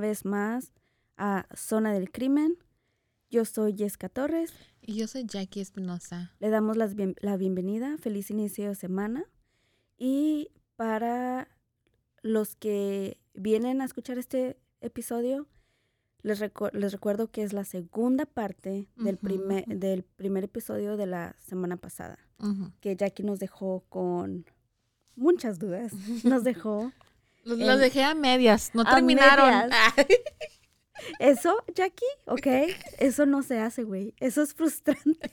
Vez más a Zona del Crimen. Yo soy Jessica Torres. Y yo soy Jackie Espinosa. Le damos las bien- la bienvenida. Feliz inicio de semana. Y para los que vienen a escuchar este episodio, les, recu- les recuerdo que es la segunda parte del, primer, ujú. del primer episodio de la semana pasada, que Jackie nos dejó con muchas dudas. Nos dejó Los, En- los dejé a medias, no a terminaron. medias. Eso, Jackie, ok, eso no se hace, güey. Eso es frustrante,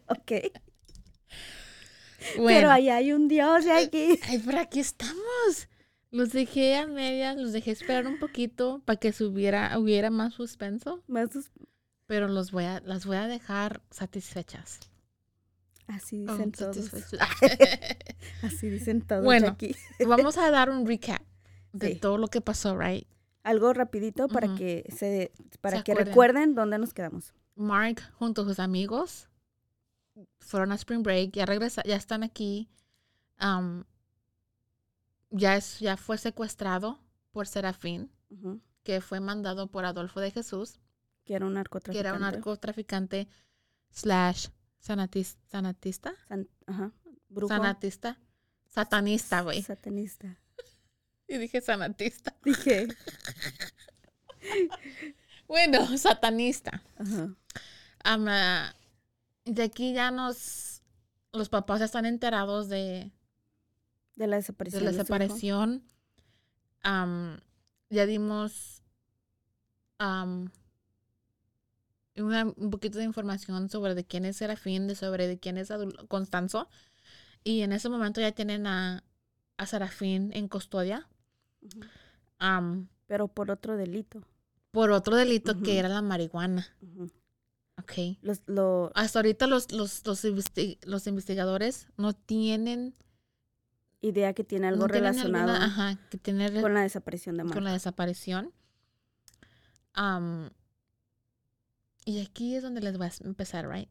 ok. Pero ahí hay un Dios, Jackie. ay, por aquí estamos. Los dejé a medias, los dejé esperar un poquito para que subiera, hubiera más suspenso, Más sus- pero los voy a, las voy a dejar satisfechas. Así Oh, dicen todos. Así dicen todos, Bueno. Jackie. Vamos a dar un recap de Sí. todo lo que pasó, right? Algo rapidito para que se para Se que acuerden. recuerden dónde nos quedamos. Mark junto a sus amigos fueron a Spring Break, ya regresa, ya están aquí. Am, ya es, ya fue secuestrado por Serafín, que fue mandado por Adolfo de Jesús, Que era un que narcotraficante. era un narcotraficante slash sanatis- sanatista, San- ajá. Brujo. sanatista, satanista, güey. Satanista. Y dije sanatista. Dije. Bueno, satanista. Ajá. Ah, de aquí ya nos, los papás ya están enterados de, De la de desaparición. la de hijo. desaparición. Ya dimos una- un poquito de información sobre de quién es Serafín, de sobre de quién es Adul- Constanzo. Y en ese momento ya tienen a, a Serafín en custodia am, Pero por otro delito. por otro delito que era la marihuana. Ujú. Ok. Los, lo, Hasta ahorita los, los, los, los investigadores no tienen idea que tiene algo no relacionado alguna- ajá, que tiene re- con la desaparición de Mark. con la desaparición. Am, y aquí es donde les voy a empezar, right?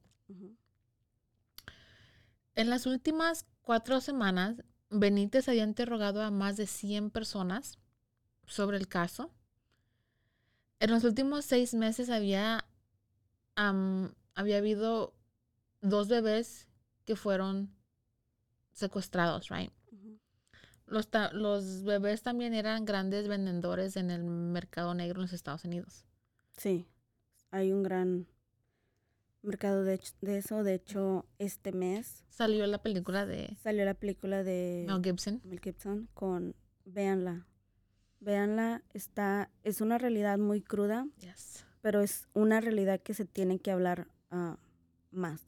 En las últimas cuatro semanas, Benítez había interrogado a más de 100 personas sobre el caso. En los últimos seis meses había, am, había habido dos bebés que fueron secuestrados, right? Los, los bebés también eran grandes vendedores en el mercado negro en los Estados Unidos. Sí, hay un gran mercado de, eso. De hecho, este mes Salió la película de salió la película de Mel Gibson. Mel Gibson con Véanla. Véanla, está, es una realidad muy cruda, Yes. pero es una realidad que se tiene que hablar ah, más.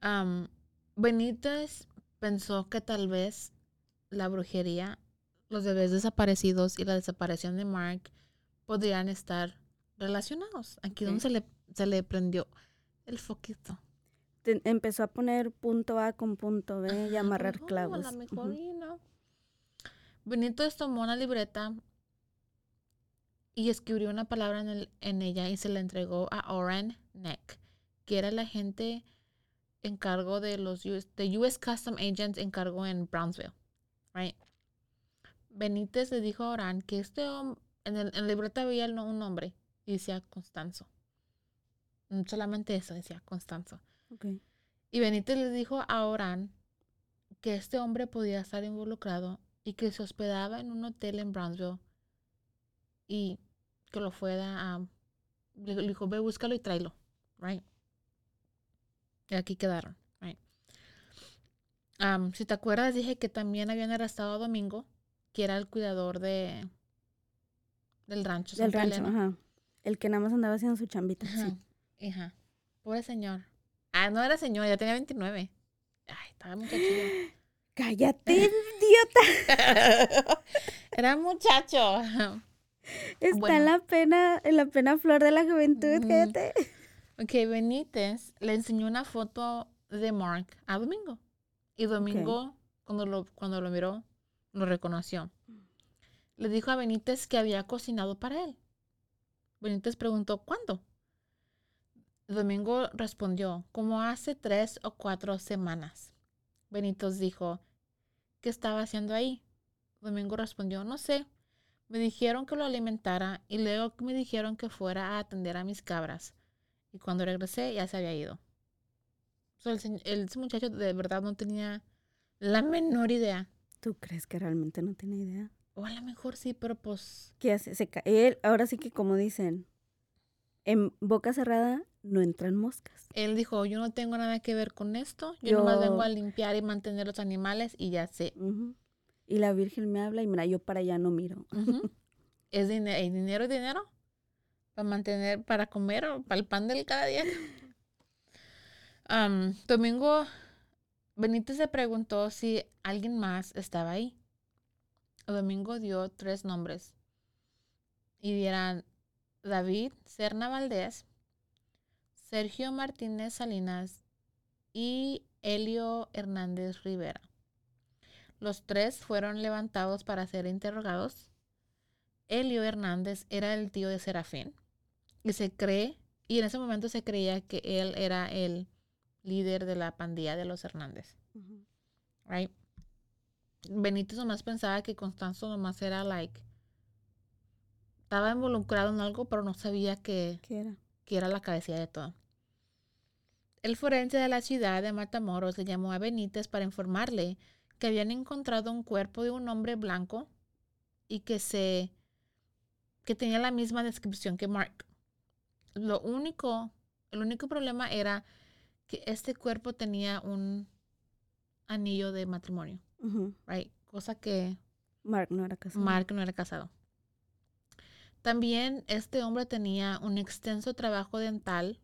Am, Benítez pensó que tal vez la brujería, los bebés desaparecidos y la desaparición de Mark podrían estar relacionados. Aquí donde se le, se le prendió el foquito. te- empezó a poner punto A con punto B y amarrar "Oh, clavos. A lo mejor, Ujú. y no. Benítez tomó una libreta y escribió una palabra en, el- en ella y se la entregó a Oren Neck, que era el agente en cargo de los US, de US Custom Agents en cargo en Brownsville. Right? Benítez le dijo a Oran que este hombre, en, el- en la libreta no- un nombre y decía Constanzo. Mm, Solamente eso decía Constanzo. Ok. Y Benítez le dijo a Oran que este hombre podía estar involucrado y que se hospedaba en un hotel en Brownsville y que lo fuera a... Le dijo, ve, búscalo y tráelo, right? Y aquí quedaron, right? Si te acuerdas, dije que también habían arrestado a Domingo, que era el cuidador de del rancho. Del rancho, ajá. El que nada más andaba haciendo su chambita. Ajá, Sí. ajá. Pobre señor. Ah, no era señor, ya tenía 29. Ay, estaba muchachillo. Cállate, idiota. era muchacho. Está Bueno. en la pena, en la pena flor de la juventud, cállate. Ok, Benítez le enseñó una foto de Mark a Domingo. Y Domingo, cuando, lo, cuando lo miró, lo reconoció. Le dijo a Benítez que había cocinado para él. Benítez preguntó, ¿cuándo? Domingo respondió, como hace tres o cuatro semanas. Benítez dijo, ¿qué estaba haciendo ahí? Domingo respondió, no sé. Me dijeron que lo alimentara y luego me dijeron que fuera a atender a mis cabras. Y cuando regresé ya se había ido. So, el, el- muchacho de verdad no tenía la menor idea. ¿Tú crees que realmente no tiene idea? O a lo mejor sí, pero pues... ¿Qué hace? Se él, ahora sí que como dicen, en boca cerrada no entran moscas. Él dijo, yo no tengo nada que ver con esto. Yo, nomás vengo Yo- a limpiar y mantener los animales y ya sé. Y la Virgen me habla y mira, yo para allá no miro. Es dinero, y dinero es dinero. Para mantener, para comer o para el pan del cada día. Domingo Benítez se preguntó si alguien más estaba ahí. Domingo dio tres nombres. Y eran David Serna Valdés, Sergio Martínez Salinas y Elio Hernández Rivera. Los tres fueron levantados para ser interrogados. Elio Hernández era el tío de Serafín y se cree, y en ese momento se creía que él era el líder de la pandilla de los Hernández, right? Benítez nomás pensaba que Constanzo nomás era like estaba involucrado en algo, pero no sabía que, ¿Qué era? que era la cabecilla de todo. El forense de la ciudad de Matamoros le llamó a Benítez para informarle que habían encontrado un cuerpo de un hombre blanco y que se que tenía la misma descripción que Mark. Lo único, el único problema era que este cuerpo tenía un anillo de matrimonio, Right? Cosa que Mark no era casado. Mark no era casado. También este hombre tenía un extenso trabajo dental,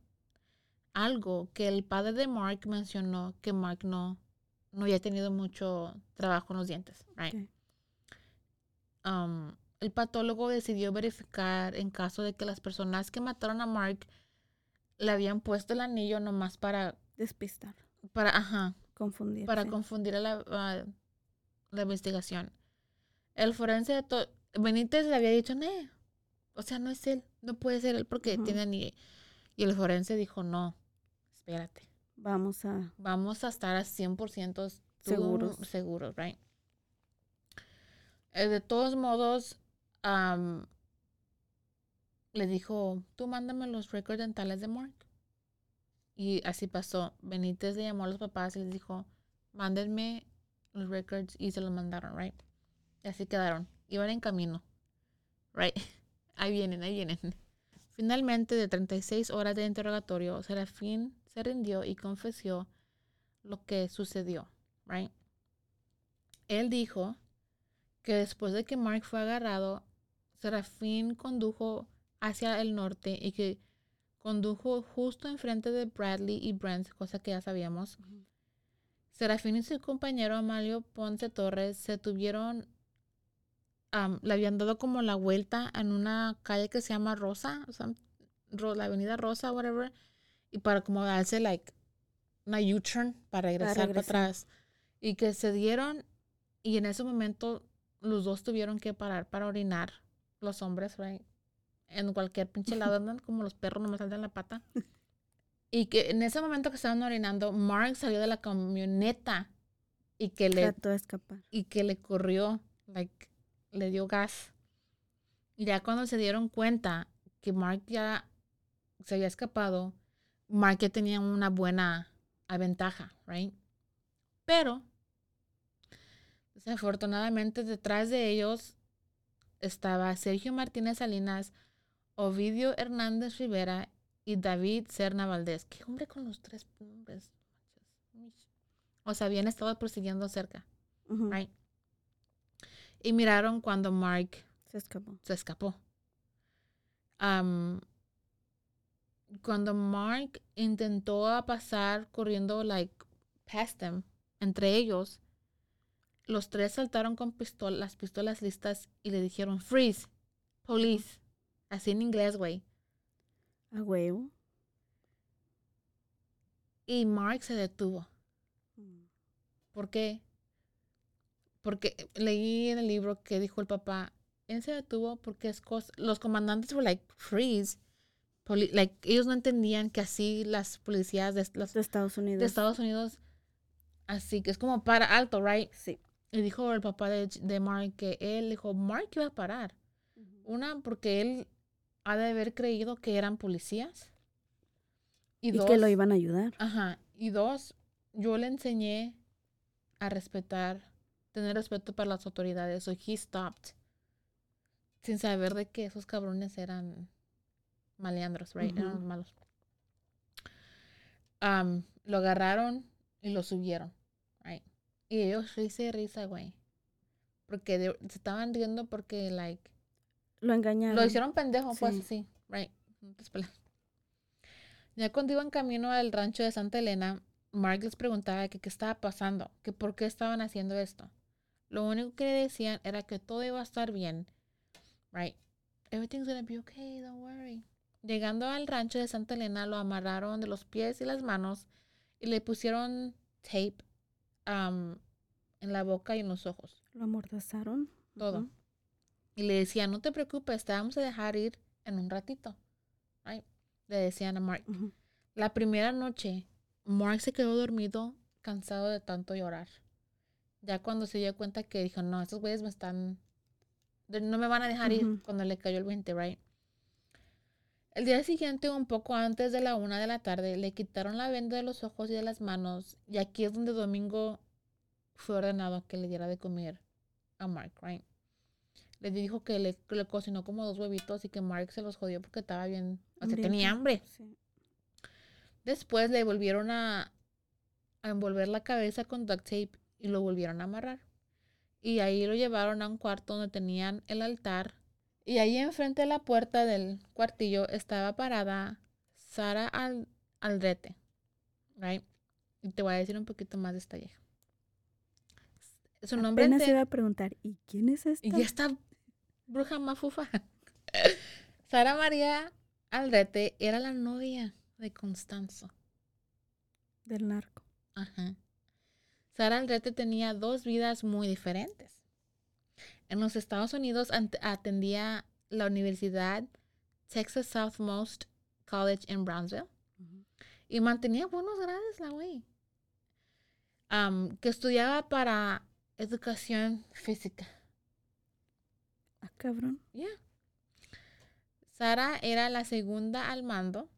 algo que el padre de Mark mencionó que Mark no, no había tenido mucho trabajo en los dientes. right? Um, el patólogo decidió verificar en caso de que las personas que mataron a Mark le habían puesto el anillo nomás para, Despistar, para, ajá, confundir. para confundir a la, a la investigación. El forense de Benítez le había dicho, no, o sea, no es él, no puede ser él porque tiene anillo. Y el forense dijo, no, espérate, Vamos a... vamos a estar a 100% tú- Seguros. seguros, right? Eh, de todos modos, am, le dijo, tú mándame los récords dentales de Mark. Y así pasó. Benítez le llamó a los papás y les dijo, mándenme los records y se los mandaron, right? Y así quedaron. Iban en camino, right? Ahí vienen, ahí vienen. Finalmente, de 36 horas de interrogatorio, Serafín se rindió y confesó lo que sucedió, right? Él dijo que después de que Mark fue agarrado, Serafín condujo hacia el norte y que condujo justo enfrente de Bradley y Brent, cosa que ya sabíamos. Serafín y su compañero Amalio Ponce Torres se tuvieron, am, le habían dado como la vuelta en una calle que se llama Rosa, o sea, Ro- la avenida Rosa, whatever, y para como darse like una U-turn para regresar para, regresar. atrás. Y que se dieron, y en ese momento los dos tuvieron que parar para orinar, los hombres, right? En cualquier pinche lado andan como los perros, no me saltan la pata. Y que en ese momento que estaban orinando, Mark salió de la camioneta y que le Trató de escapar. y que le corrió, like, le dio gas. Y ya cuando se dieron cuenta que Mark ya se había escapado, Mark ya tenía una buena ventaja, right? Pero, desafortunadamente, detrás de ellos estaba Sergio Martínez Salinas, Ovidio Hernández Rivera y David Serna Valdés. ¿Qué hombre con los tres nombres? O sea, habían estado persiguiendo cerca. Right. Y miraron cuando Mark Se escapó. se escapó. Am, cuando Mark intentó pasar corriendo, like, past them, entre ellos, los tres saltaron con pistolas, las pistolas listas y le dijeron, freeze, police. Así en inglés, güey. A huevo. Y Mark se detuvo. Mm. ¿Por qué? Porque leí en el libro que dijo el papá, él se detuvo porque es cosa, los comandantes were like, freeze. Poli- like, ellos no entendían que así las policías de, Estados Unidos. de Estados Unidos, así que es como para alto, right? Sí. Y dijo el papá de, de Mark que él dijo, Mark iba a parar. Una, porque él ha de haber creído que eran policías. Y, Y dos, que lo iban a ayudar. Ajá. Y dos, yo le enseñé a respetar, tener respeto para las autoridades. So he stopped. Sin saber de que esos cabrones eran maleandros, right? Eran Ujú. malos. Am, lo agarraron y lo subieron, right? Y ellos risa y risa, güey. Porque de- se estaban riendo porque, like, Lo engañaron. lo hicieron pendejo, pues Sí. right. Ya cuando iban camino al rancho de Santa Elena, Mark les preguntaba que qué estaba pasando, que por qué estaban haciendo esto. Lo único que le decían era que todo iba a estar bien, right. Everything's gonna be okay, don't worry. Llegando al rancho de Santa Elena, lo amarraron de los pies y las manos y le pusieron tape um, en la boca y en los ojos Lo amordazaron. todo. Y le decía, no te preocupes, te vamos a dejar ir en un ratito. Right? Le decían a Mark. La primera noche, Mark se quedó dormido, cansado de tanto llorar. Ya cuando se dio cuenta que dijo, no, estos güeyes me están... No me van a dejar ir cuando le cayó el 20, right? El día siguiente, un poco antes de la una de la tarde, le quitaron la venda de los ojos y de las manos. Y aquí es donde Domingo fue ordenado que le diera de comer a Mark, right? Le dijo que le, que le cocinó como dos huevitos y que Mark se los jodió porque estaba bien, o sea, tenía hambre. Sí. Después le volvieron a, a envolver la cabeza con duct tape y lo volvieron a amarrar. Y ahí lo llevaron a un cuarto donde tenían el altar. Y ahí enfrente de la puerta del cuartillo estaba parada Sara Al- Aldrete. Right? Y te voy a decir un poquito más de esta vieja. Su nombre Apenas ente- iba a preguntar, ¿y quién es esta? y esta bruja mafufa. Sara María Aldrete era la novia de Constanzo. Del narco. Ajá. Sara Aldrete tenía dos vidas muy diferentes. En los Estados Unidos atendía la Universidad Texas Southmost College en Brownsville y mantenía buenos grados la güey. Am, que estudiaba para educación física. Ah, cabrón. Ya. Sara era la segunda al mando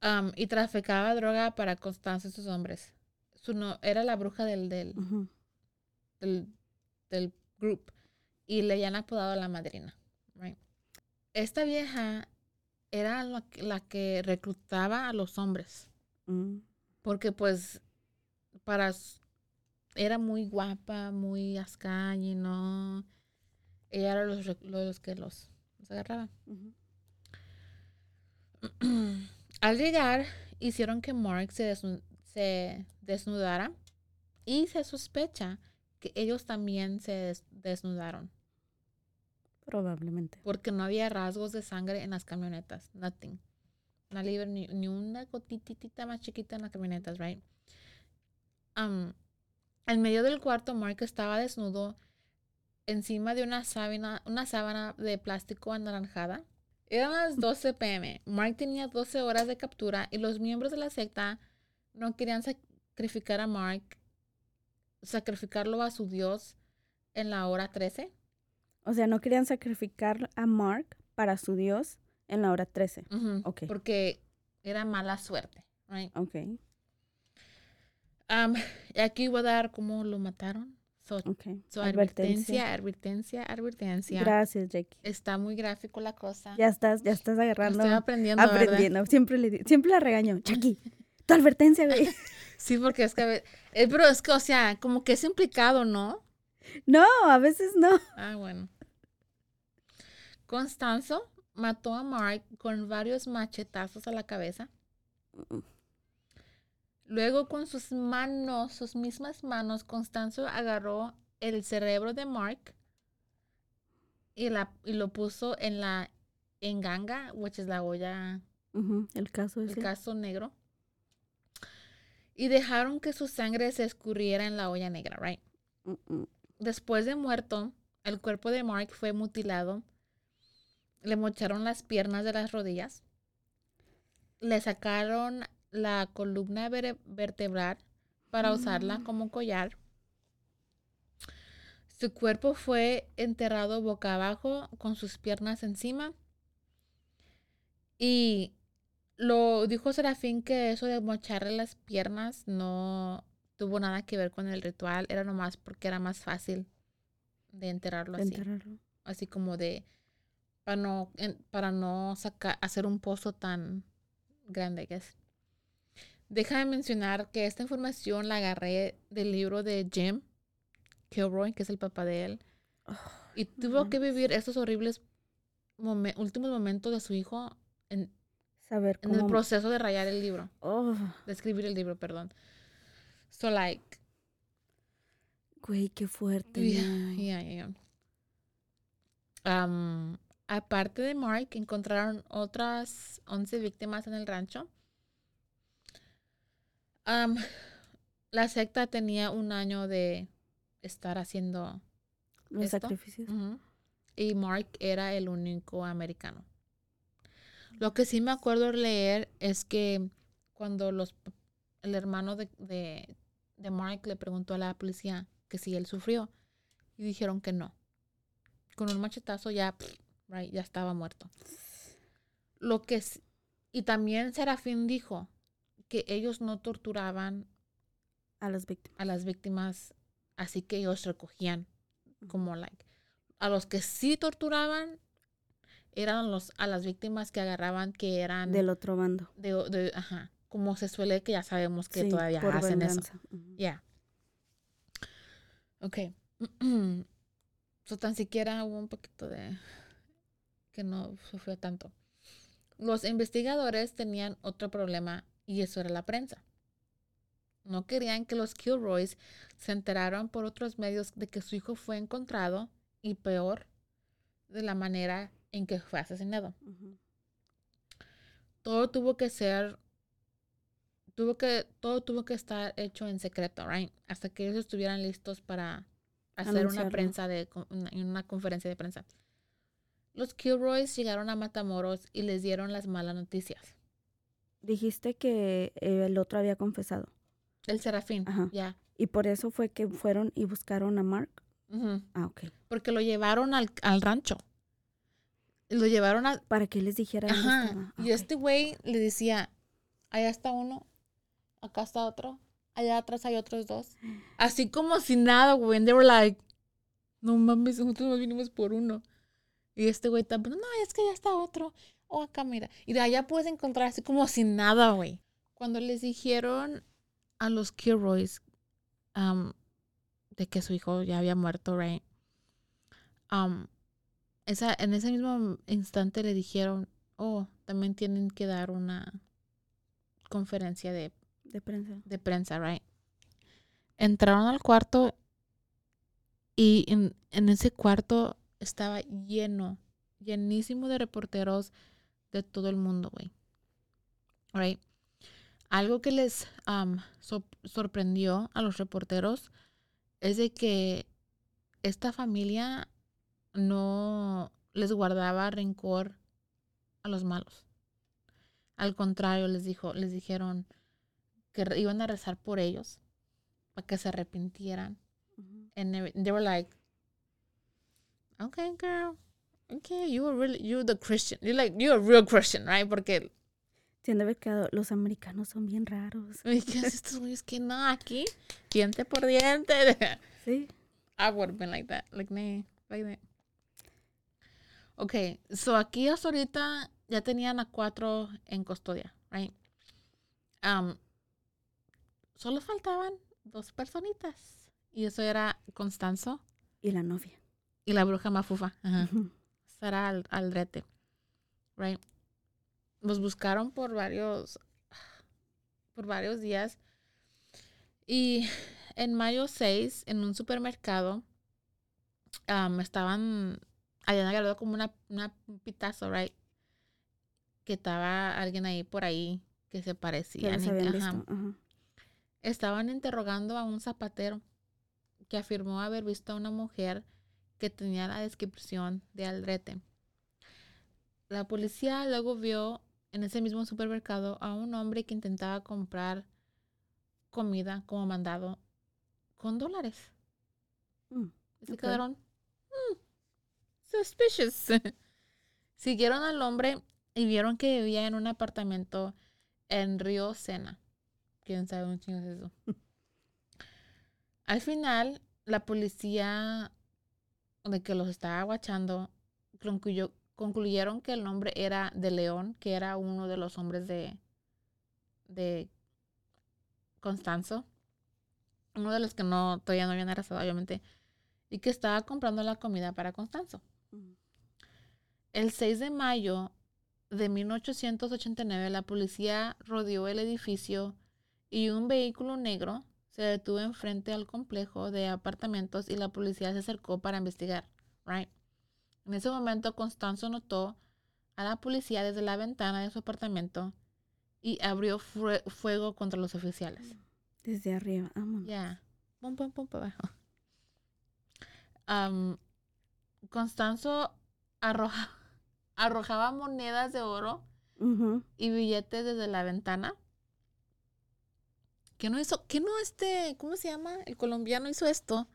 am, y traficaba droga para Constanza y sus hombres. Su no, era la bruja del, del, del, del group y le habían apodado la madrina. right? Esta vieja era la, que- la que reclutaba a los hombres Mm. porque pues para era muy guapa, muy ascaña, ¿no? Ella era los, los que los, los agarraba. Al llegar, hicieron que Mark se, desnu- se desnudara y se sospecha que ellos también se des- desnudaron Probablemente. porque no había rasgos de sangre en las camionetas, nothing. Una libre, ni, ni una gotitita más chiquita en las camionetas, right? Um, en medio del cuarto, Mark estaba desnudo encima de una sábana, una sábana de plástico anaranjada. Eran las 12 pm. Mark tenía 12 horas de captura y los miembros de la secta no querían sacrificar a Mark, sacrificarlo a su Dios en la hora 13. O sea, no querían sacrificar a Mark para su Dios en la hora 13. Ujú, Ok. Porque era mala suerte. Right? Ok, Um, y aquí voy a dar cómo lo mataron. So, advertencia, advertencia, advertencia. Gracias, Jackie. Está muy gráfico la cosa. Ya estás, ya estás agarrando, Estoy aprendiendo, ¿verdad? aprendiendo. Siempre le, siempre la regaño. Jackie, tu advertencia, güey. Sí, porque es que a ve- eh, pero es que, o sea, como que es implicado, ¿no? No, a veces no. Ah, bueno. Constanzo mató a Mark con varios machetazos a la cabeza. Luego con sus manos, sus mismas manos, Constanzo agarró el cerebro de Mark y, la, y lo puso en la enganga, which es la olla, Ujú, El caso el caso negro. Y dejaron que su sangre se escurriera en la olla negra, right? Después de muerto, el cuerpo de Mark fue mutilado. Le mocharon las piernas de las rodillas. Le sacaron la columna vertebral para usarla como collar. Su cuerpo fue enterrado boca abajo con sus piernas encima. Y lo dijo Serafín que eso de mocharle las piernas no tuvo nada que ver con el ritual, era nomás porque era más fácil de enterrarlo así, Enterrarlo. así como de para no para no sacar hacer un pozo tan grande, I guess. Déjame mencionar que esta información la agarré del libro de Jim Kilroy, que es el papá de él, y tuvo que vivir estos horribles momen- últimos momentos de su hijo en, Saber en el proceso de rayar el libro, Oh, de escribir el libro, perdón. So like, güey, qué fuerte. yeah, yeah. Um, aparte de Mark, encontraron otras 11 víctimas en el rancho. Um, la secta tenía un año de estar haciendo Los ¿Esto? sacrificios. Y Mark era el único americano. Lo que sí me acuerdo leer es que cuando los el hermano de, de, de Mark le preguntó a la policía que si él sufrió y dijeron que no. Con un machetazo ya, pff, right, ya estaba muerto. Lo que y también Serafín dijo que ellos no torturaban A las víctimas. a las víctimas, así que ellos recogían como like a los que sí torturaban eran los a las víctimas que agarraban que eran Del otro bando. de, de- ajá, como se suele que ya sabemos que Sí, todavía hacen eso. Ya. Ok. so, tan siquiera hubo un poquito de que no sufrió tanto. Los investigadores tenían otro problema y eso era la prensa. No querían que los Kilroys se enteraran por otros medios de que su hijo fue encontrado y peor, de la manera en que fue asesinado. Todo tuvo que ser tuvo que todo tuvo que estar hecho en secreto right hasta que ellos estuvieran listos para hacer una prensa de una, una conferencia de prensa. Los Kilroys llegaron a Matamoros y les dieron las malas noticias Dijiste que eh, el otro había confesado. el Serafín ya Y por eso fue que fueron y buscaron a Mark. Ujú. Ah, ok. porque lo llevaron al, al rancho lo llevaron a Para que les dijera dónde Ajá. estaba. Y este güey le decía, allá está uno, acá está otro, allá atrás hay otros dos. Así como si nada, güey. And they were like, no mames, nosotros nos vinimos por uno. Y este güey también, no, es que ya está otro. O acá, mira. Y de allá puedes encontrar así como sin nada, güey. Cuando les dijeron a los Kilroys um, de que su hijo ya había muerto, right? Um, esa, en ese mismo instante le dijeron, oh, también tienen que dar una conferencia de, De prensa. de prensa, right? Entraron al cuarto y en, en ese cuarto estaba lleno, llenísimo de reporteros de todo el mundo, güey. Right? Algo que les um, so- sorprendió a los reporteros es de que esta familia no les guardaba rencor a los malos. Al contrario, les dijo, les dijeron que iban a rezar por ellos para que se arrepintieran. And they, they were like, okay, girl, okay, you were really, you're the Christian. You're like, you're a real Christian, right? Porque, Se han de haber quedado, los americanos son bien raros. "Ay, ¿qué es estos güeyes que no, aquí, diente por diente. Sí. I would have been like that, like, nah, like that. Okay, so aquí hasta ahorita ya tenían a cuatro en custodia, right? Um, solo faltaban dos personitas. Y eso era Constanzo Y la novia. y la bruja mafufa. Ajá. Sara Al-. Right. Los buscaron por varios por varios días. Y en mayo 6, en un supermercado, am, estaban, habían agarrado como una, una un pitazo, right? Que estaba alguien ahí por ahí que se parecía. habían visto. Ajá. Estaban interrogando a un zapatero que afirmó haber visto a una mujer que tenía la descripción de Aldrete. La policía luego vio en ese mismo supermercado a un hombre que intentaba comprar comida como mandado con dólares. Mm, se quedaron "Hmm, suspicious. Siguieron al hombre y vieron que vivía en un apartamento en Río Sena. ¿Quién sabe un chingo es eso? Al final, la policía de que los estaba guachando concluyó- concluyeron que el nombre era de León, que era uno de los hombres de, de Constanzo. Uno de los que no todavía no habían arrestado, obviamente. Y que estaba comprando la comida para Constanzo. El 6 de mayo de 1889, la policía rodeó el edificio y un vehículo negro se detuvo enfrente al complejo de apartamentos y la policía se acercó para investigar. Right? En ese momento, Constanzo notó a la policía desde la ventana de su apartamento y abrió fue- fuego contra los oficiales. Desde arriba. Vámonos. Ya. Pum, pum, pum, para abajo. Am, Constanzo arroja- arrojaba monedas de oro y billetes desde la ventana. ¿Qué no hizo? ¿Qué no este? ¿Cómo se llama? El colombiano hizo esto.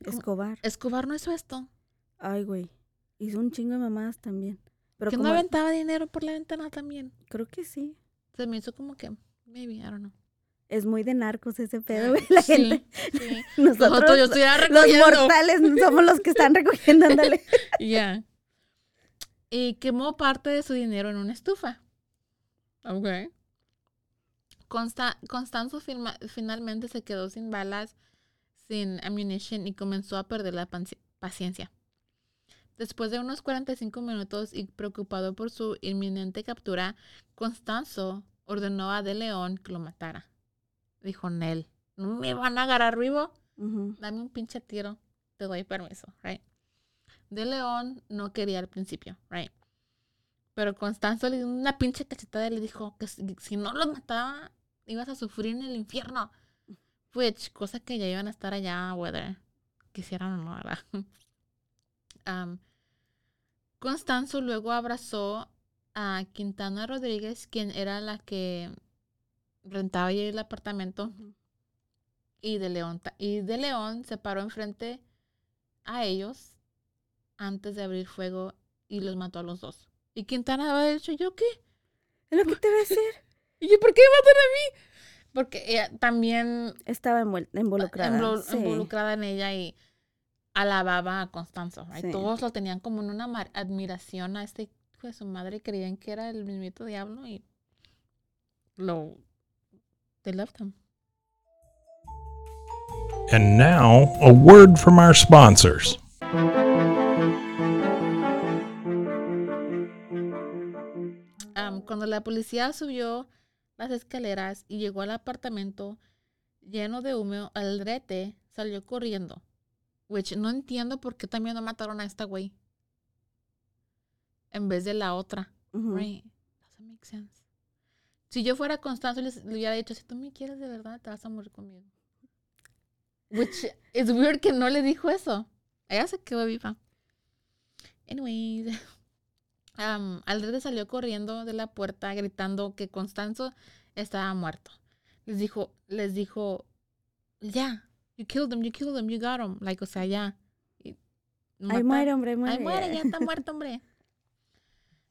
Escobar. Escobar no hizo esto. Ay, güey. Hizo un chingo de mamadas también. Pero ¿Que no aventaba dinero por la ventana también? creo que sí. Se me hizo como que, maybe, I don't know. Es muy de narcos ese pedo, güey. La Sí, gente. sí. Nosotros, Nosotros, yo los recogiendo. mortales, somos los que están recogiendo, ándale. Ya. Y quemó parte de su dinero en una estufa. Ok. Consta- Constanzo firma- finalmente se quedó sin balas, sin ammunition y comenzó a perder la paciencia. Después de unos 45 minutos y preocupado por su inminente captura, Constanzo ordenó a De León que lo matara. Dijo Nel, ¿no me van a agarrar vivo? Dame un pinche tiro, te doy permiso, right? De León no quería al principio, right? Pero Constanzo le dio una pinche cachetada y le dijo que si, si no los mataba, ibas a sufrir en el infierno. Which, cosa que ya iban a estar allá, whether quisieran o no, ¿verdad? Am, Constanzo luego abrazó a Quintana Rodríguez, quien era la que rentaba ahí el apartamento y de León y de León se paró enfrente a ellos antes de abrir fuego y los mató a los dos. Y Quintana había dicho, ¿yo qué? Es lo que te voy a decir. ¿Y yo por qué me matan a mí? Porque ella también Estaba involucrada. involucrada, sí. involucrada en ella y alababa a Constanzo. right? Sí. Todos lo tenían como en una admiración a este hijo de su madre. Creían que era el mismito diablo y lo... They loved him. And now, a word from our sponsors. Cuando la policía subió las escaleras y llegó al apartamento lleno de humo, Aldrete salió corriendo. Which no entiendo por qué también no mataron a esta güey. En vez de la otra. Right. Doesn't make sense. Si yo fuera Constanzo, les, le hubiera dicho, si tú me quieres de verdad, te vas a morir conmigo. Which is weird que no le dijo eso. Ella se quedó viva. Anyways. Um, Aldrete salió corriendo de la puerta gritando que Constanzo estaba muerto. Les dijo, les dijo, ya, you killed him, you killed him, you got him. Like, o sea, ya. Y Ahí muere, hombre, muere. Ay, muere, ya está muerto, hombre.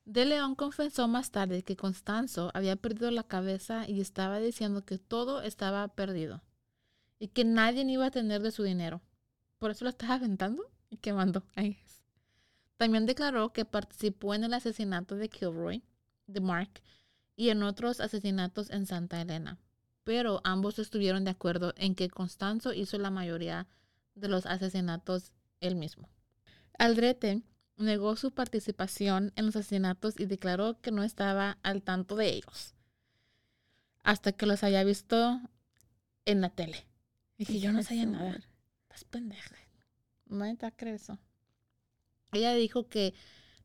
De León confesó más tarde que Constanzo había perdido la cabeza y estaba diciendo que todo estaba perdido y que nadie iba a tener de su dinero. Por eso lo estaba aventando y quemando. Es. También declaró que participó en el asesinato de Kilroy, de Mark, y en otros asesinatos en Santa Elena. Pero ambos estuvieron de acuerdo en que Constanzo hizo la mayoría de los asesinatos él mismo. Aldrete negó su participación en los asesinatos y declaró que no estaba al tanto de ellos hasta que los haya visto en la tele. Dije, yo no sabía nada. Estás pendeja. Nadie te va a creer eso. Ella dijo que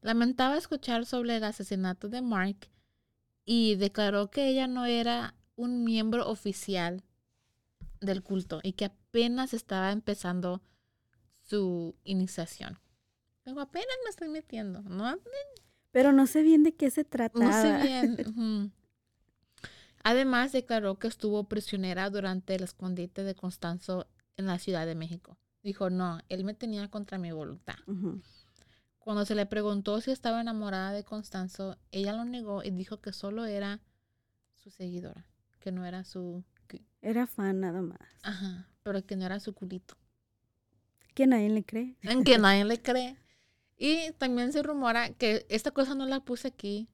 lamentaba escuchar sobre el asesinato de Mark y declaró que ella no era un miembro oficial del culto y que apenas estaba empezando su iniciación. Digo, apenas me estoy metiendo, ¿no? Pero no sé bien de qué se trataba. No sé bien. Además, declaró que estuvo prisionera durante el escondite de Constanzo en la Ciudad de México. Dijo, no, él me tenía contra mi voluntad. Cuando se le preguntó si estaba enamorada de Constanzo, ella lo negó y dijo que solo era su seguidora, que no era su... que- Era fan nada más. Ajá, pero que no era su culito. Que nadie le cree. En que nadie le cree. Y también se rumora que esta cosa no la puse aquí,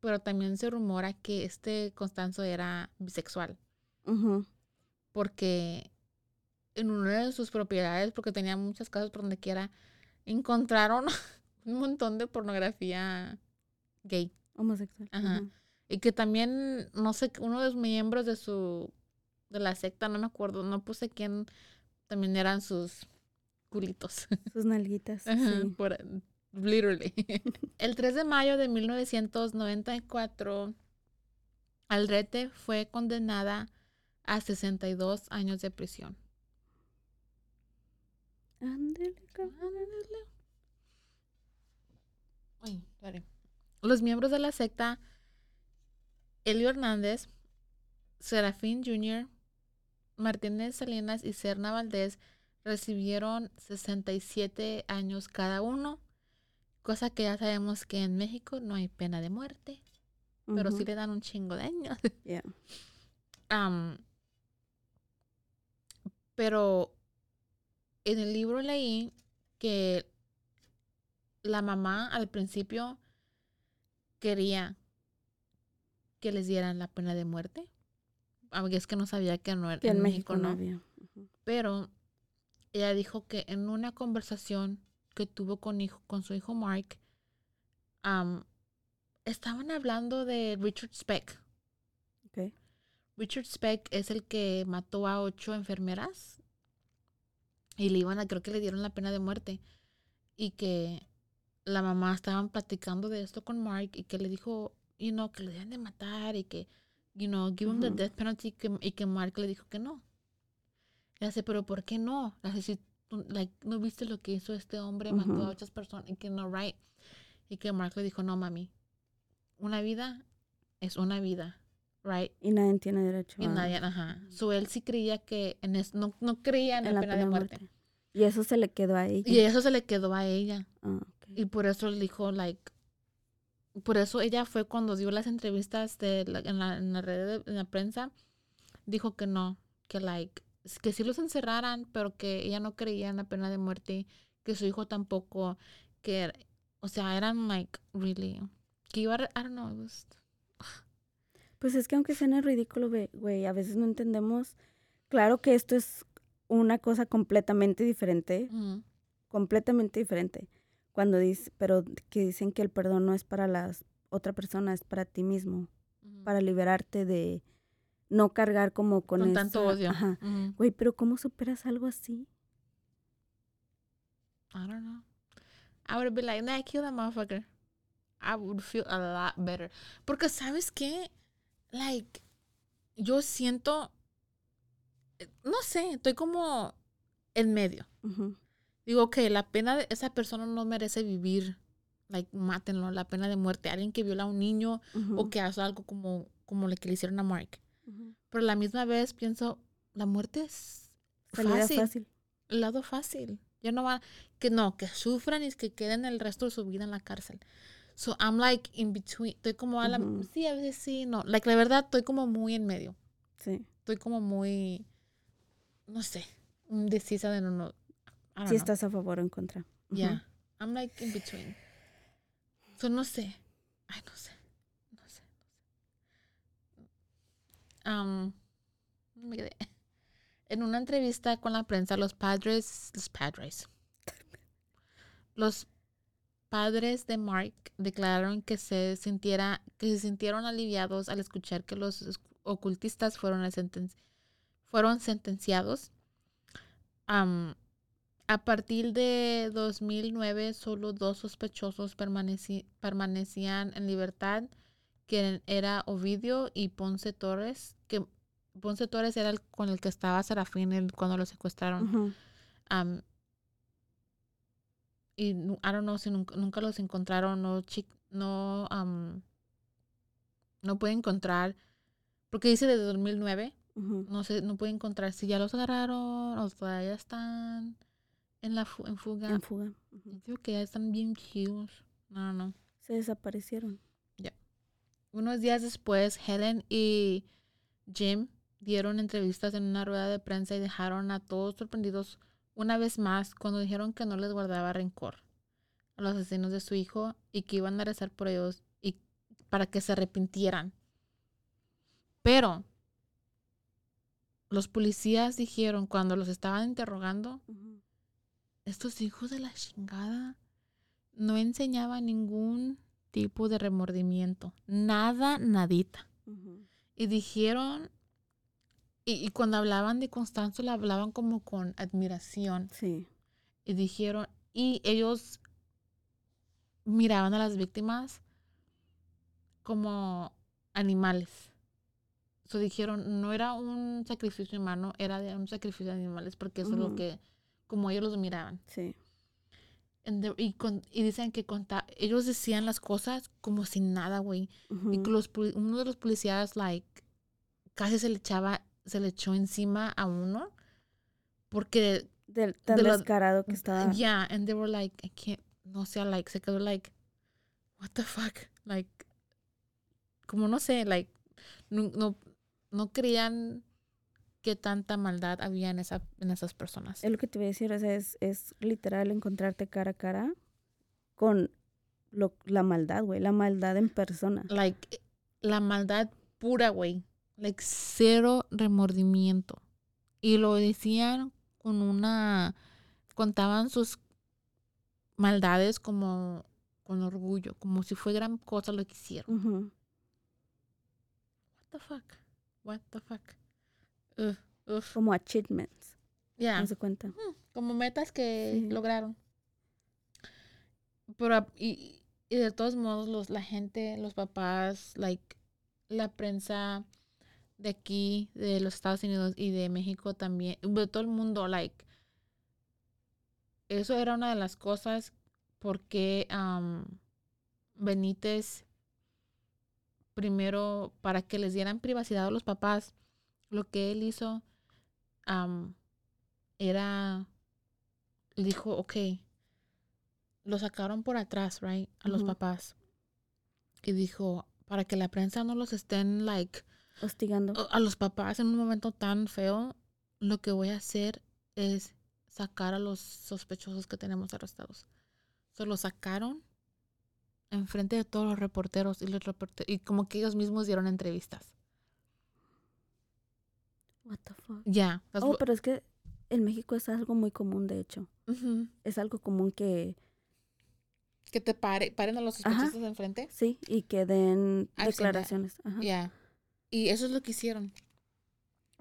pero también se rumora que este Constanzo era bisexual, Ujú. porque en una de sus propiedades, porque tenía muchas casas por donde quiera, encontraron un montón de pornografía gay. Homosexual. Ajá. Y que también, no sé, uno de los miembros de su, de la secta, no me acuerdo, no puse quién, también eran sus culitos. Sus nalguitas. Ajá, sí. por- literally. El 3 de mayo de 1994, Aldrete fue condenada a 62 años de prisión. Sorry. Los miembros de la secta, Elio Hernández, Serafín Jr., Martínez Salinas y Serna Valdés recibieron 67 años cada uno, cosa que ya sabemos que en México no hay pena de muerte, pero sí le dan un chingo de años. Yeah. Pero en el libro leí que la mamá al principio quería que les dieran la pena de muerte. Aunque es que no sabía que no era Que en en México no no. había. Pero ella dijo que en una conversación que tuvo con, hijo, con su hijo Mark, am, estaban hablando de Richard Speck. Ok. Richard Speck es el que mató a ocho enfermeras y le iban a, creo que le dieron la pena de muerte. Y que la mamá estaban platicando de esto con Mark y que le dijo, you know, que le deben de matar y que, you know, give him the Ujú. death penalty que- y que Mark le dijo que no. Y hace, pero ¿por qué no? Le hace, "Si like, ¿no viste lo que hizo este hombre? Mató Ujú. a ocho personas y que no, right. Y que Mark le dijo, no, mami, una vida es una vida, right? Y nadie tiene derecho Y nadie, ajá. So él sí creía que en es- no, no creía en, la, pena, de muerte. Y eso se le quedó a ella. Y eso se le quedó a ella. Ah, ok. Y por eso le dijo, like, por eso ella fue cuando dio las entrevistas de la- en, la, en la red, de- en la prensa, dijo que no, que like, que sí los encerraran, pero que ella no creía en la pena de muerte, que su hijo tampoco, que, o sea, eran like, really, que iba I don't know, it was- Pues es que aunque suene ridículo, güey, a veces no entendemos. Claro que esto es una cosa completamente diferente, completamente diferente. Cuando dice, pero que dicen que el perdón no es para la otra persona, es para ti mismo, para liberarte de no cargar como con, con tanto odio. Ajá. Güey, pero ¿cómo superas algo así? I don't know. I would be like, nah, kill that motherfucker. I would feel a lot better. Porque, ¿sabes qué? Like, yo siento, eh, no sé, estoy como en medio. Ujú. Digo, que la pena de esa persona no merece vivir. Like, mátenlo, la pena de muerte. Alguien que viola a un niño o que hace algo como, como le que le hicieron a Mark. Pero a la misma vez pienso, la muerte es fácil. fácil. El lado fácil. Ya no va, que no, que sufran y que queden el resto de su vida en la cárcel. So I'm like in between. Estoy como a la, Ujú. sí, a veces sí, no. Like, la verdad, estoy como muy en medio. Sí. Estoy como muy, no sé, indecisa de no, no. Si know. estás a favor o en contra. Yeah. I'm like in between. So no sé. Ay, no sé. No sé. No sé. Um, me quedé. En una entrevista con la prensa, los padres, los padres, los padres de Mark declararon que se sintiera, que se sintieron aliviados al escuchar que los ocultistas fueron, senten- fueron sentenciados. Am, a partir de 2009, solo dos sospechosos permanecían en libertad, que era Ovidio y Ponce Torres, que Ponce Torres era el con el que estaba Serafín cuando lo secuestraron. Y I don't know si nunca, nunca los encontraron, no, no, am, no puede encontrar, porque dice desde 2009, Ujú. no sé, no puede encontrar si ya los agarraron o todavía están en la fu- en fuga. En fuga. Digo que ya están bien chidos. No, no. Se desaparecieron. Unos días después, Helen y Jim dieron entrevistas en una rueda de prensa y dejaron a todos sorprendidos una vez más cuando dijeron que no les guardaba rencor a los asesinos de su hijo y que iban a rezar por ellos y para que se arrepintieran. Pero los policías dijeron cuando los estaban interrogando. Estos hijos de la chingada no enseñaban ningún tipo de remordimiento. Nada, nadita. Y dijeron, y, y cuando hablaban de Constanzo, la hablaban como con admiración. Sí. Y dijeron, y ellos miraban a las víctimas como animales. So dijeron, no era un sacrificio humano, era de un sacrificio de animales, porque eso es lo que, como ellos los miraban. Sí. The- y, con- y dicen que conta- ellos decían las cosas como sin nada, güey. Y que los, uno de los policías, like, casi se le echaba, se le echó encima a uno. Porque, Del tan de la- descarado que estaba. yeah, and they were like, I can't, no sé, like, se quedó like, what the fuck? Like, como no sé, like, no, no, no creían que tanta maldad había en, esa, en esas personas. Es lo que te voy a decir, o sea, es, es literal encontrarte cara a cara con lo, la maldad, güey, la maldad en persona. like la maldad pura, güey. Like cero remordimiento. Y lo decían con una contaban sus maldades como con orgullo, como si fue gran cosa lo que hicieron. Ujú. What the fuck? What the fuck? Como achievements, Yeah. ¿no se cuenta? como metas que Sí. lograron. Pero y, y de todos modos los la gente, los papás, like la prensa de aquí, de los Estados Unidos y de México también, de todo el mundo, like eso era una de las cosas porque am, Benítez primero para que les dieran privacidad a los papás, lo que él hizo am, era dijo, ok, lo sacaron por atrás, right, a los papás. Y dijo, para que la prensa no los estén, like, Hostigando. a- los papás en un momento tan feo, lo que voy a hacer es sacar a los sospechosos que tenemos arrestados. Se los sacaron enfrente de todos los reporteros y los reporte- y como que ellos mismos dieron entrevistas. What the fuck. Ya. Oh, pero es que en México es algo muy común, de hecho. Es algo común que, Que te pare, paren a los sospechosos de enfrente. sí, y que den I've declaraciones. Ajá. Yeah. Y eso es lo que hicieron.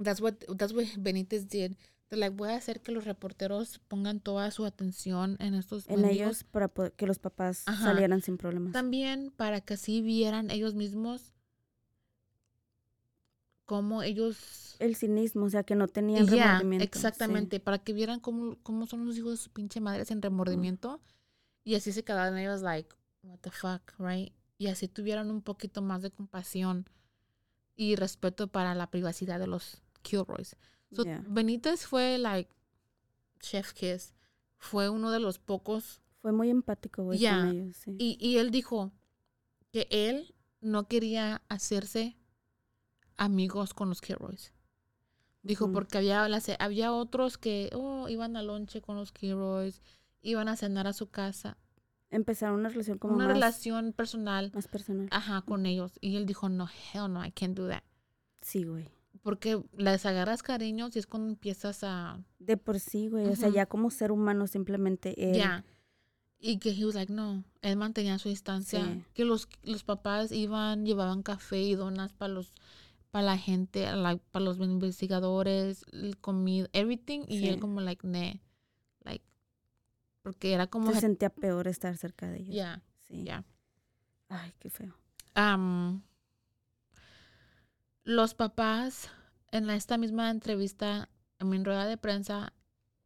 That's what that's what Benítez did. Te like, voy a hacer que los reporteros pongan toda su atención en estos En mendigos. ellos para poder- que los papás Ajá. salieran sin problemas. También para que así vieran ellos mismos cómo ellos... El cinismo, o sea, que no tenían Ya, remordimiento. sí. exactamente, para que vieran cómo, cómo son los hijos de su pinche madre sin remordimiento. Y así se quedaban ellos like, what the fuck, right? Y así tuvieran un poquito más de compasión y respeto para la privacidad de los Kilroys. So, Ya. Benítez fue like chef kiss. Fue uno de los pocos Fue muy empático, güey, Ya. con ellos, sí. y, y él dijo que él no quería hacerse amigos con los Kilroys. Dijo porque había, había otros que oh, iban al lonche con los Kilroys, iban a cenar a su casa. Empezaron una relación como una más, relación personal, más personal. ajá, con ellos. Y él dijo, no, hell no, I can't do that. Sí, güey. Porque les agarras cariños y es cuando empiezas a... De por sí, güey. O sea, ya como ser humano simplemente él. Ya. Y que he was like, no, él mantenía su distancia. Sí. Que los, los papás iban, llevaban café y donas para los para la gente, like, para los investigadores, el comida, everything. Y él como like, ne, like, porque era como, Se sentía peor estar cerca de ellos. ya, Sí. ya. Ay, qué feo. Am, los papás en esta misma entrevista, en mi rueda de prensa,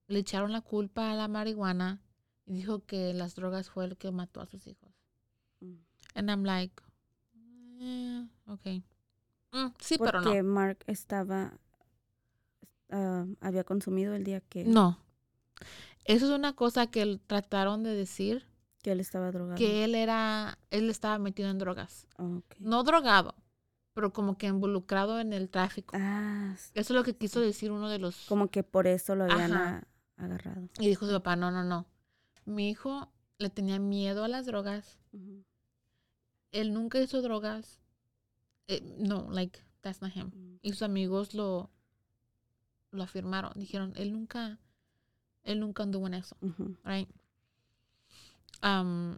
le echaron la culpa a la marihuana y dijo que las drogas fue el que mató a sus hijos. Mm. And I'm like, eh, okay. Mm, sí, Porque pero no. Mark estaba. ah, había consumido el día que, No. Eso es una cosa que trataron de decir, que él estaba drogado. que él era, él estaba metido en drogas. Oh. No drogado, pero como que involucrado en el tráfico. Ah, Eso es lo que quiso decir uno de los... como que por eso lo habían a- agarrado. Y dijo su papá, no, no, no. Mi hijo le tenía miedo a las drogas. Él nunca hizo drogas. Eh, no, like, that's not him. Mm. Y sus amigos lo, lo afirmaron. Dijeron, él nunca, él nunca anduvo en eso. Right? Um,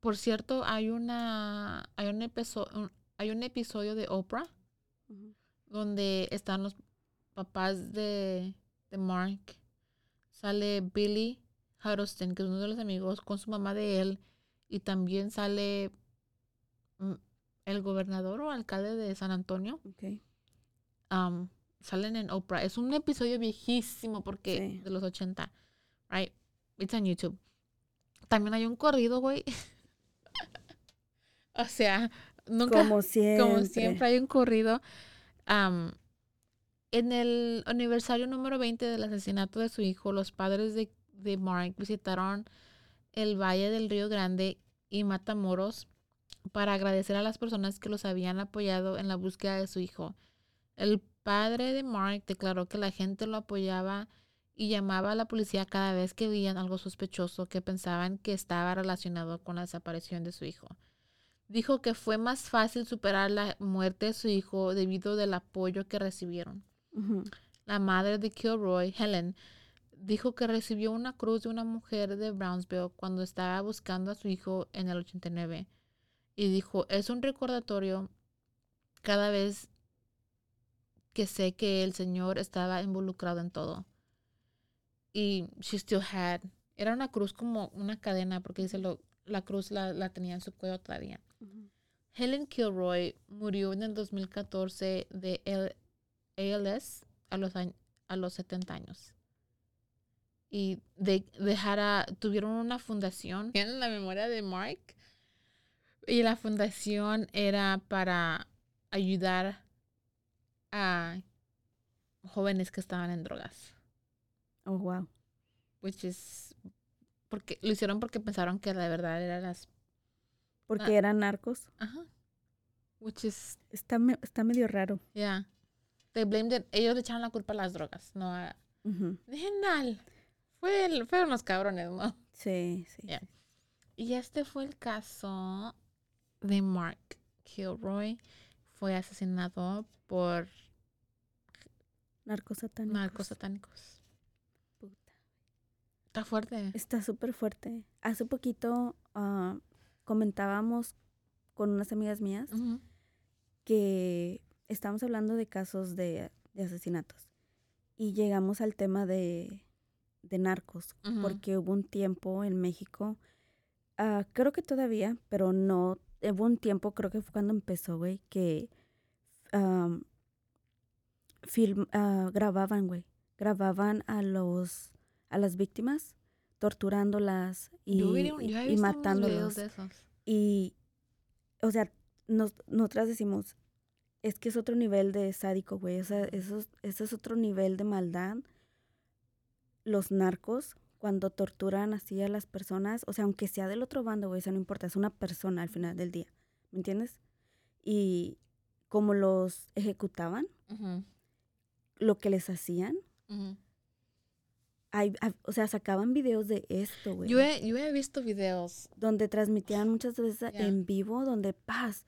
por cierto, hay una, hay un episodio, hay un episodio de Oprah donde están los papás de, de Mark. Sale Billy Huddleston, que es uno de los amigos, con su mamá de él. Y también sale el gobernador o alcalde de San Antonio. Um, salen en Oprah. Es un episodio viejísimo porque Sí. de los 80. Right? It's on YouTube. También hay un corrido, güey. o sea, nunca Como siempre. como siempre hay un corrido. Am, en el aniversario número 20 del asesinato de su hijo, los padres de, de Mark visitaron el Valle del Río Grande y Matamoros para agradecer a las personas que los habían apoyado en la búsqueda de su hijo. El padre de Mark declaró que la gente lo apoyaba y llamaba a la policía cada vez que veían algo sospechoso que pensaban que estaba relacionado con la desaparición de su hijo dijo que fue más fácil superar la muerte de su hijo debido al apoyo que recibieron. La madre de Kilroy, Helen, dijo que recibió una cruz de una mujer de Brownsville cuando estaba buscando a su hijo en el 89. Y dijo, es un recordatorio cada vez que sé que el Señor estaba involucrado en todo. Y she still had, era una cruz como una cadena, porque dice, lo, la cruz la, la tenía en su cuello todavía. Helen Kilroy murió en el 2014 de L- ALS a los, a los 70 años. Y de, dejara, tuvieron una fundación en la memoria de Mark. Y la fundación era para ayudar a jóvenes que estaban en drogas. Oh, wow. Which is porque lo hicieron porque pensaron que la verdad eran las Porque Ah. eran narcos. ajá. Which is Está, me- está medio raro. Yeah. They blamed it. Ellos le echaron la culpa a las drogas, no a... Genial. Fue el- fueron los cabrones, ¿no? Sí, sí. Y este fue el caso de Mark Kilroy. Fue asesinado por Narcos satánicos. narcos satánicos. Puta. Está fuerte. Está súper fuerte. Hace poquito ah, comentábamos con unas amigas mías que estábamos hablando de casos de, de asesinatos. y llegamos al tema de, de narcos, porque hubo un tiempo en México, ah, creo que todavía, pero no, hubo un tiempo, creo que fue cuando empezó, güey, que film, ah, grababan, güey, grababan a los, a las víctimas, torturándolas y, yo, vi y- yo y matándolos. videos de esos. Y, o sea, nos, nosotras decimos, es que es otro nivel de sádico, güey. O sea, eso, es- ese es otro nivel de maldad. Los narcos, cuando torturan así a las personas, o sea, aunque sea del otro bando, güey, eso no importa, es una persona al final del día. ¿Me entiendes? Y como los ejecutaban, Ujú, lo que les hacían, ujú. hay, hay- o sea, sacaban videos de esto, güey. Yo he, yo he visto videos. donde transmitían muchas veces Ya. en vivo, donde paz,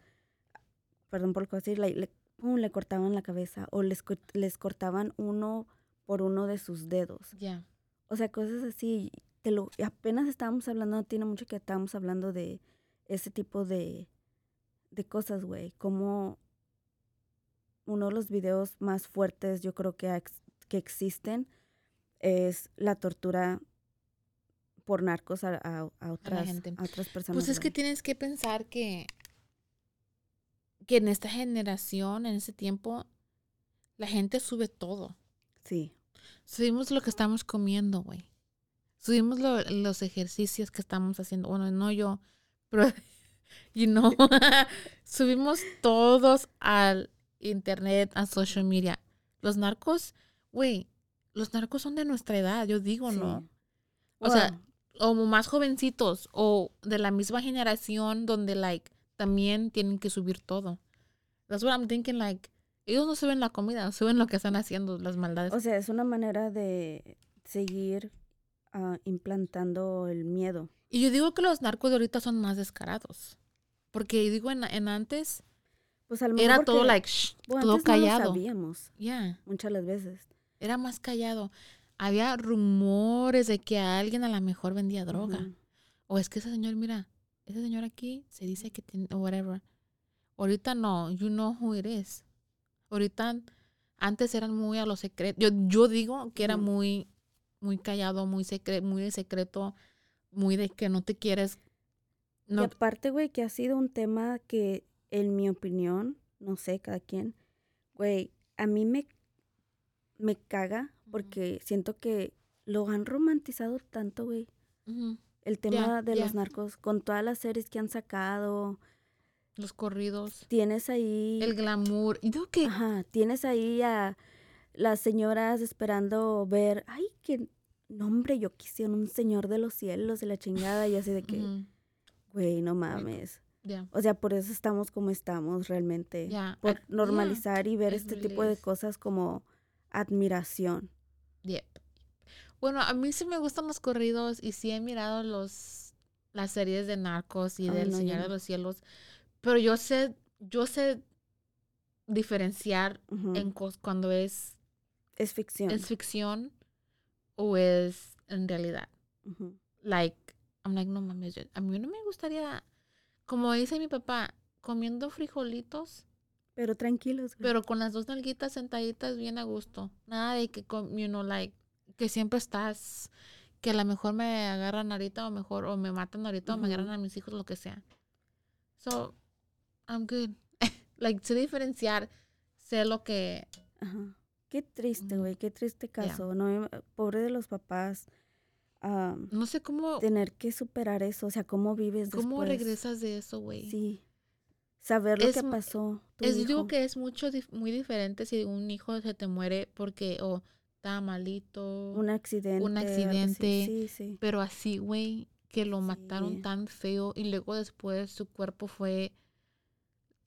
perdón por decir, le, le, pum, le cortaban la cabeza o les, les cortaban uno por uno de sus dedos. Ya. O sea, cosas así. Te lo, apenas estábamos hablando, no tiene mucho que estábamos hablando de ese tipo de, de cosas, güey. Como uno de los videos más fuertes, yo creo que, ex- que existen, es la tortura por narcos a, a- a otras, gente. a otras personas. Pues es que tienes que pensar que, que en esta generación, en ese tiempo, la gente sube todo. Sí, Subimos lo que estamos comiendo, güey. Subimos lo- los ejercicios que estamos haciendo. Bueno, no yo, pero, you know, subimos todos al internet, a social media. Los narcos, güey, los narcos son de nuestra edad, yo digo, sí. ¿no? O sea, o más jovencitos o de la misma generación donde like también tienen que subir todo. That's what I'm thinking like ellos no suben la comida, suben lo que están haciendo, las maldades. O sea, es una manera de seguir ah, implantando el miedo. y yo digo que los narcos de ahorita son más descarados. Porque digo en, en antes Pues a lo mejor era todo porque, like shh, bueno, todo antes no lo callado. sabíamos Yeah, muchas las veces. era más callado. Había rumores de que alguien a lo mejor vendía droga. Ujú. O es que ese señor, mira, ese señor aquí se dice que tiene, o whatever. Ahorita no, you know who it is. Ahorita, antes eran muy a lo secreto. Yo, yo digo que era muy, muy callado, muy secreto, muy de secreto, muy de que no te quieres. Y aparte, güey, que ha sido un tema que, en mi opinión, no sé, cada quien, güey, a mí me, me caga porque siento que lo han romantizado tanto, güey. El tema de los narcos, con todas las series que han sacado, los corridos, tienes ahí... el glamour. Y digo que Ajá, tienes ahí a las señoras esperando ver, ay, que nombre, yo quisiera un señor de los cielos de la chingada y así de que, güey, no mames. ya, O sea, por eso estamos como estamos realmente. Por ah, yeah, normalizar y ver it este really tipo de cosas como admiración. Yep. Bueno, a mí sí me gustan los corridos y sí he mirado los las series de narcos y del no, Señor de los Cielos, pero yo sé yo sé diferenciar en cuando es Es ficción. es ficción o es en realidad. Like I'm like no mames, yo- a mí no me gustaría como dice mi papá, comiendo frijolitos Pero tranquilos, güey. pero con las dos nalguitas sentaditas bien a gusto. Nada de que, you know, like, que siempre estás, que a lo mejor me agarran ahorita o mejor, o me matan ahorita o me agarran a mis hijos, lo que sea. So, I'm good. like, sé diferenciar, sé lo que, Ajá. Qué triste, güey, qué triste caso. No, me- pobre de los papás. am, no sé cómo, tener que superar eso, o sea, cómo vives cómo después. regresas de eso, güey. Sí. Saber lo Es que pasó. Es, yo digo hijo. que es mucho, muy diferente si un hijo se te muere porque, o está malito, un accidente. así. accidente. Sí, sí. Pero así, güey, que lo mataron tan feo y luego después su cuerpo fue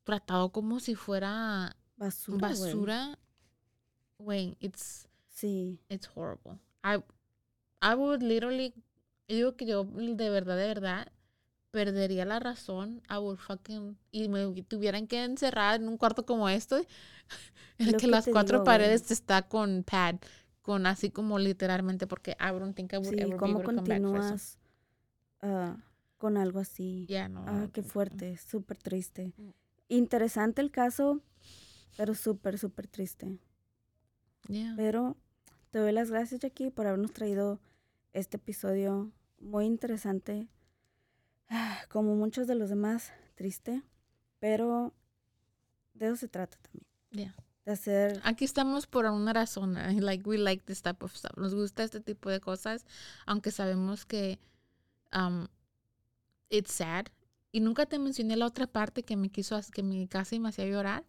tratado como si fuera Basura. güey. basura. Güey, it's, Sí. it's horrible. I, I would literally, yo digo que yo de verdad, de verdad, perdería la razón. I would fucking, y me tuvieran que encerrar en un cuarto como este, en el que que las cuatro digo, güey. paredes está con pad, con así como literalmente, porque I don't think I would Sí, ever be ¿cómo able to come back for eso. continúas ah, con algo así? Ya, no. Ah, qué no, no. fuerte, súper triste. Interesante el caso, pero súper, súper triste. Yeah. Pero te doy las gracias, Jackie, por habernos traído este episodio muy interesante. Como muchos de los demás, triste, pero de eso se trata también. Yeah. De hacer, Aquí estamos por una razón. Like, we like this type of stuff. Nos gusta este tipo de cosas, aunque sabemos que um, it's sad. Y nunca te mencioné la otra parte que me quiso, que me casi me hacía llorar.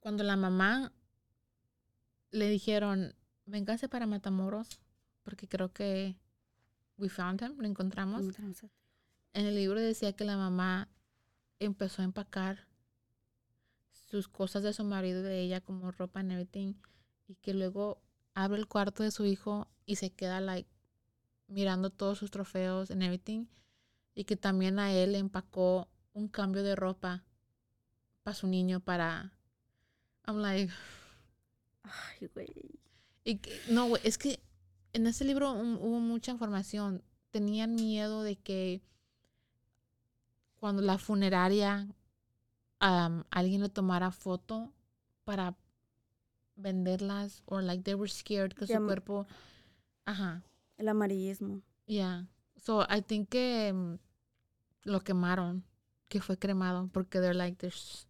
Cuando la mamá le dijeron, véngase para Matamoros, porque creo que we found him, lo encontramos. En el libro decía que la mamá empezó a empacar sus cosas de su marido de ella, como ropa and everything, y que luego abre el cuarto de su hijo y se queda like mirando todos sus trofeos and everything, y que también a él le empacó un cambio de ropa para su niño para I'm like Ay, güey. y que- no, güey, es que en ese libro hu- hubo mucha información. Tenían miedo de que cuando la funeraria am, alguien le tomara foto para venderlas o like they were scared que su cuerpo ajá El amarillismo. yeah so I think que mm, lo quemaron que fue cremado porque they're like there's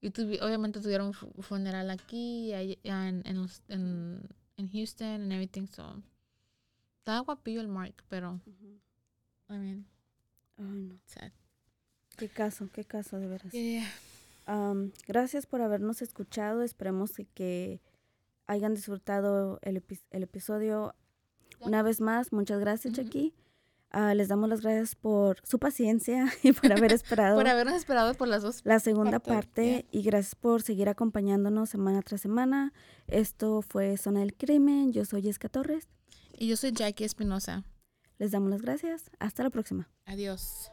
y tuvi- obviamente tuvieron fu- funeral aquí y ahí- en, en, en, en Houston and everything so estaba guapillo el Mark pero Ujú. I mean Ay, no. sad Qué caso, qué caso, de veras. yeah gracias por habernos escuchado. Esperemos que- hayan disfrutado el, epi- el episodio. Una vez más, muchas gracias. Jackie. Ah, les damos las gracias por su paciencia y por haber esperado por habernos esperado por las dos la segunda parte, parte y gracias por seguir acompañándonos semana tras semana. Esto fue Zona del Crimen. Yo soy Esca Torres. y yo soy Jackie Espinosa Les damos las gracias. Hasta la próxima. adiós